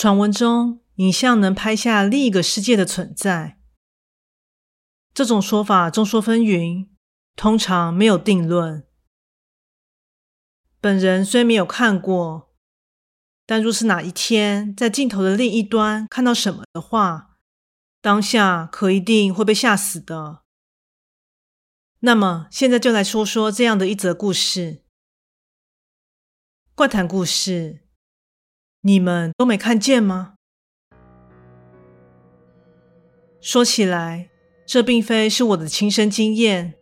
传闻中，影像能拍下另一个世界的存在。这种说法众说纷纭，通常没有定论。本人虽没有看过，但若是哪一天在镜头的另一端看到什么的话，当下可一定会被吓死的。那么，现在就来说说这样的一则故事——怪谈故事。你们都没看见吗？说起来，这并非是我的亲身经验，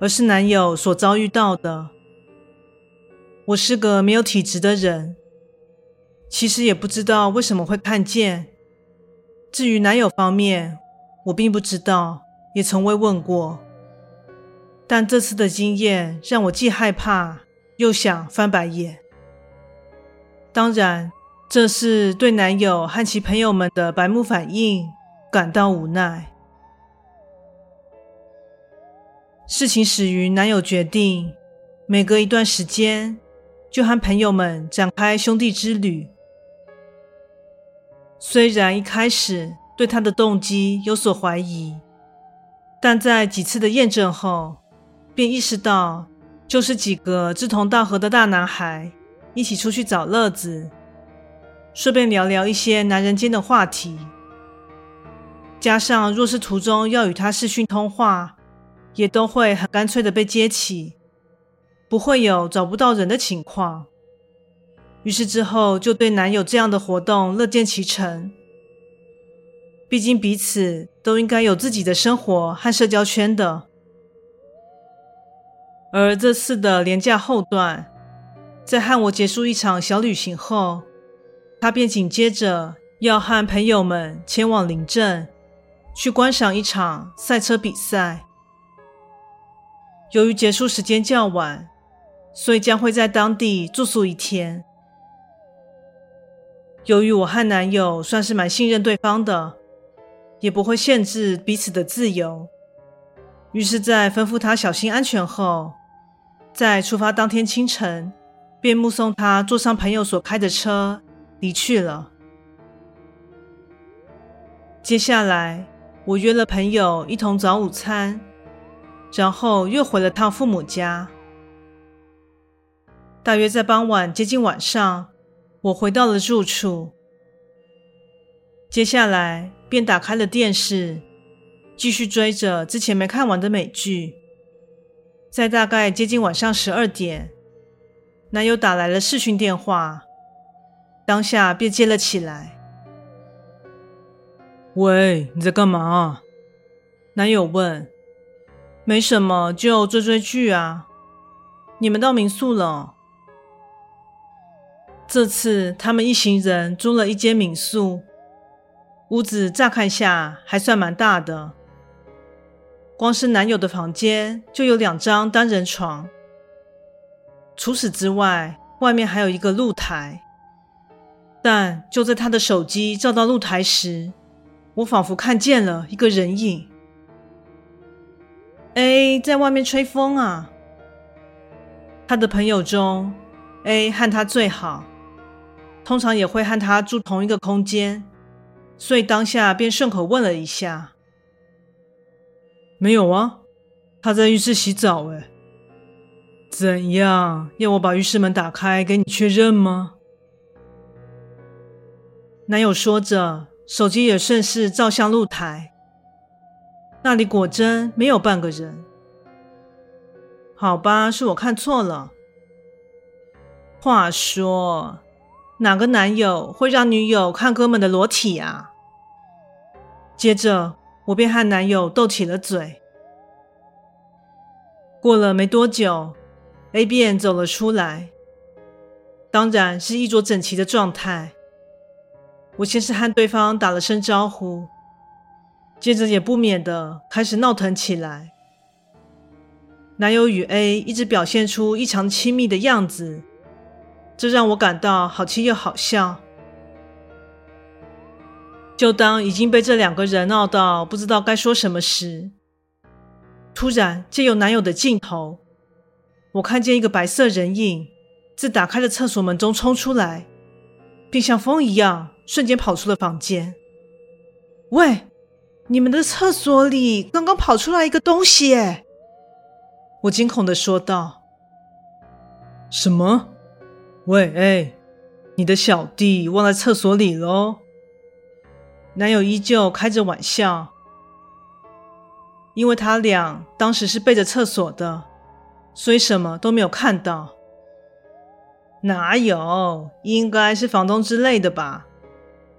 而是男友所遭遇到的。我是个没有体质的人，其实也不知道为什么会看见。至于男友方面，我并不知道，也从未问过。但这次的经验让我既害怕又想翻白眼。当然。这是对男友和其朋友们的白目反应感到无奈。事情始于男友决定每隔一段时间就和朋友们展开兄弟之旅。虽然一开始对他的动机有所怀疑，但在几次的验证后，便意识到就是几个志同道合的大男孩一起出去找乐子。顺便聊聊一些男人间的话题，加上若是途中要与他视讯通话，也都会很干脆的被接起，不会有找不到人的情况。于是之后就对男友这样的活动乐见其成，毕竟彼此都应该有自己的生活和社交圈的。而这次的廉价后段，在和我结束一场小旅行后。他便紧接着要和朋友们前往邻镇，去观赏一场赛车比赛。由于结束时间较晚，所以将会在当地住宿一天。由于我和男友算是蛮信任对方的，也不会限制彼此的自由，于是，在吩咐他小心安全后，在出发当天清晨，便目送他坐上朋友所开的车。离去了。接下来，我约了朋友一同早午餐，然后又回了趟父母家。大约在傍晚接近晚上，我回到了住处。接下来便打开了电视，继续追着之前没看完的美剧。在大概接近晚上十二点，男友打来了视讯电话。当下便接了起来。喂，你在干嘛？男友问。没什么，就追追剧啊。你们到民宿了？这次他们一行人租了一间民宿，屋子乍看下还算蛮大的。光是男友的房间就有两张单人床，除此之外，外面还有一个露台。但就在他的手机照到露台时，我仿佛看见了一个人影。A 在外面吹风啊。他的朋友中，A 和他最好，通常也会和他住同一个空间，所以当下便顺口问了一下。没有啊，他在浴室洗澡诶。怎样？要我把浴室门打开给你确认吗？男友说着，手机也顺势照向露台，那里果真没有半个人。好吧，是我看错了。话说，哪个男友会让女友看哥们的裸体啊？接着。我便和男友斗起了嘴。过了没多久，A 便走了出来，当然是衣着整齐的状态。我先是和对方打了声招呼，接着也不免的开始闹腾起来。男友与 A 一直表现出异常亲密的样子，这让我感到好气又好笑。就当已经被这两个人闹到不知道该说什么时，突然借由男友的镜头，我看见一个白色人影自打开的厕所门中冲出来，并像风一样瞬间跑出了房间。喂，你们的厕所里刚刚跑出来一个东西耶！我惊恐地说道。什么？喂，哎，你的小弟忘在厕所里喽？男友依旧开着玩笑，因为他俩当时是背着厕所的，所以什么都没有看到。哪有？应该是房东之类的吧？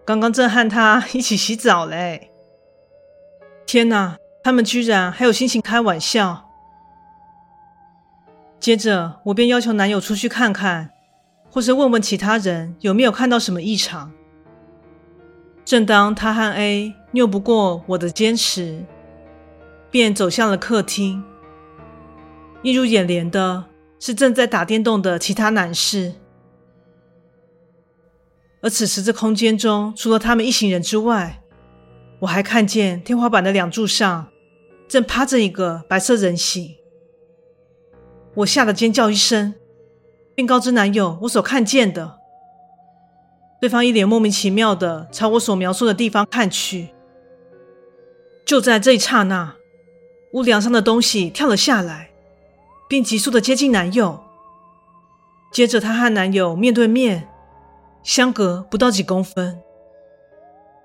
刚刚正和他一起洗澡嘞！天哪，他们居然还有心情开玩笑！接着，我便要求男友出去看看，或是问问其他人有没有看到什么异常。正当他和 A 拗不过我的坚持，便走向了客厅。映入眼帘的是正在打电动的其他男士，而此时这空间中除了他们一行人之外，我还看见天花板的两柱上正趴着一个白色人形。我吓得尖叫一声，并告知男友我所看见的。对方一脸莫名其妙的朝我所描述的地方看去，就在这一刹那，屋梁上的东西跳了下来，并急速的接近男友。接着，他和男友面对面，相隔不到几公分。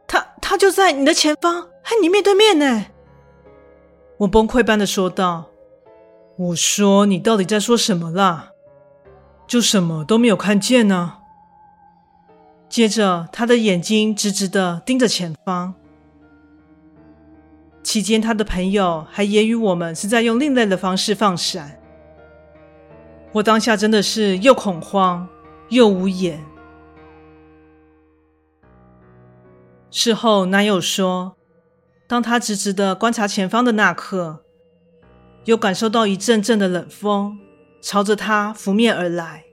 他他就在你的前方，和你面对面呢！我崩溃般的说道：“我说你到底在说什么啦？就什么都没有看见呢？”接着，他的眼睛直直的盯着前方。期间，他的朋友还揶揄我们是在用另类的方式放闪。我当下真的是又恐慌又无言。事后，男友说，当他直直的观察前方的那刻，有感受到一阵阵的冷风朝着他拂面而来。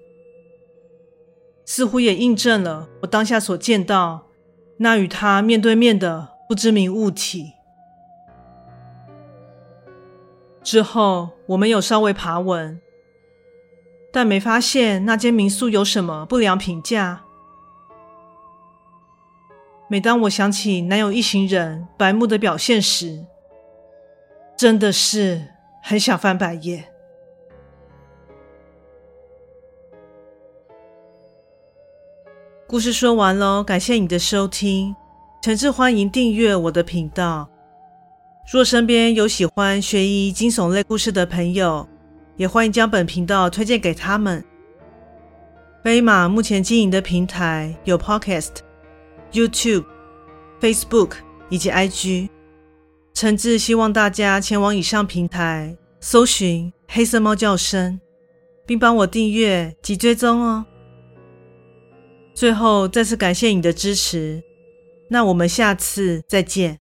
似乎也印证了我当下所见到那与他面对面的不知名物体。之后，我们有稍微爬稳，但没发现那间民宿有什么不良评价。每当我想起男友一行人白目的表现时，真的是很想翻白眼。故事说完喽，感谢你的收听，诚挚欢迎订阅我的频道。若身边有喜欢悬疑惊悚类故事的朋友，也欢迎将本频道推荐给他们。飞马目前经营的平台有 Podcast、YouTube、Facebook 以及 IG，诚挚希望大家前往以上平台搜寻“黑色猫叫声”，并帮我订阅及追踪哦。最后，再次感谢你的支持，那我们下次再见。